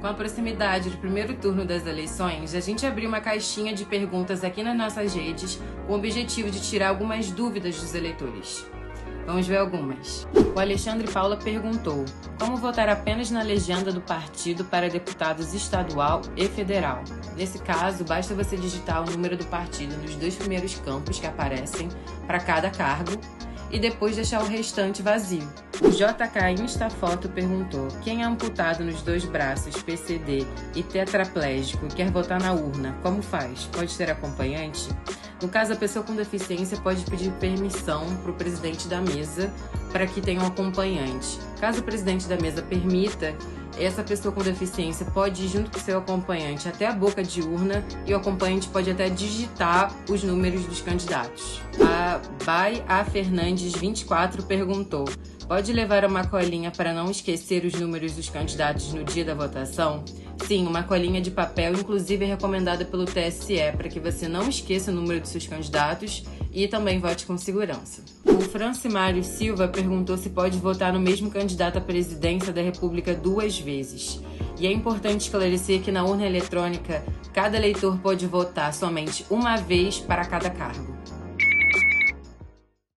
Com a proximidade do primeiro turno das eleições, a gente abriu uma caixinha de perguntas aqui nas nossas redes com o objetivo de tirar algumas dúvidas dos eleitores. Vamos ver algumas. O Alexandre Paula perguntou: como votar apenas na legenda do partido para deputados estadual e federal? Nesse caso, basta você digitar o número do partido nos dois primeiros campos que aparecem para cada cargo e depois deixar o restante vazio. O JK Instafoto perguntou: quem é amputado nos dois braços, PCD e tetraplégico quer votar na urna, como faz? Pode ter acompanhante? No caso, a pessoa com deficiência pode pedir permissão para o presidente da mesa para que tenha um acompanhante. Caso o presidente da mesa permita, essa pessoa com deficiência pode ir junto com seu acompanhante até a boca de urna e o acompanhante pode até digitar os números dos candidatos. A Bai A Fernandes 24 perguntou: pode levar uma colinha para não esquecer os números dos candidatos no dia da votação? Sim, uma colinha de papel, inclusive é recomendada pelo TSE, para que você não esqueça o número dos seus candidatos e também vote com segurança. O Francimário Silva perguntou se pode votar no mesmo candidato à presidência da República duas vezes. E é importante esclarecer que na urna eletrônica, cada eleitor pode votar somente uma vez para cada cargo.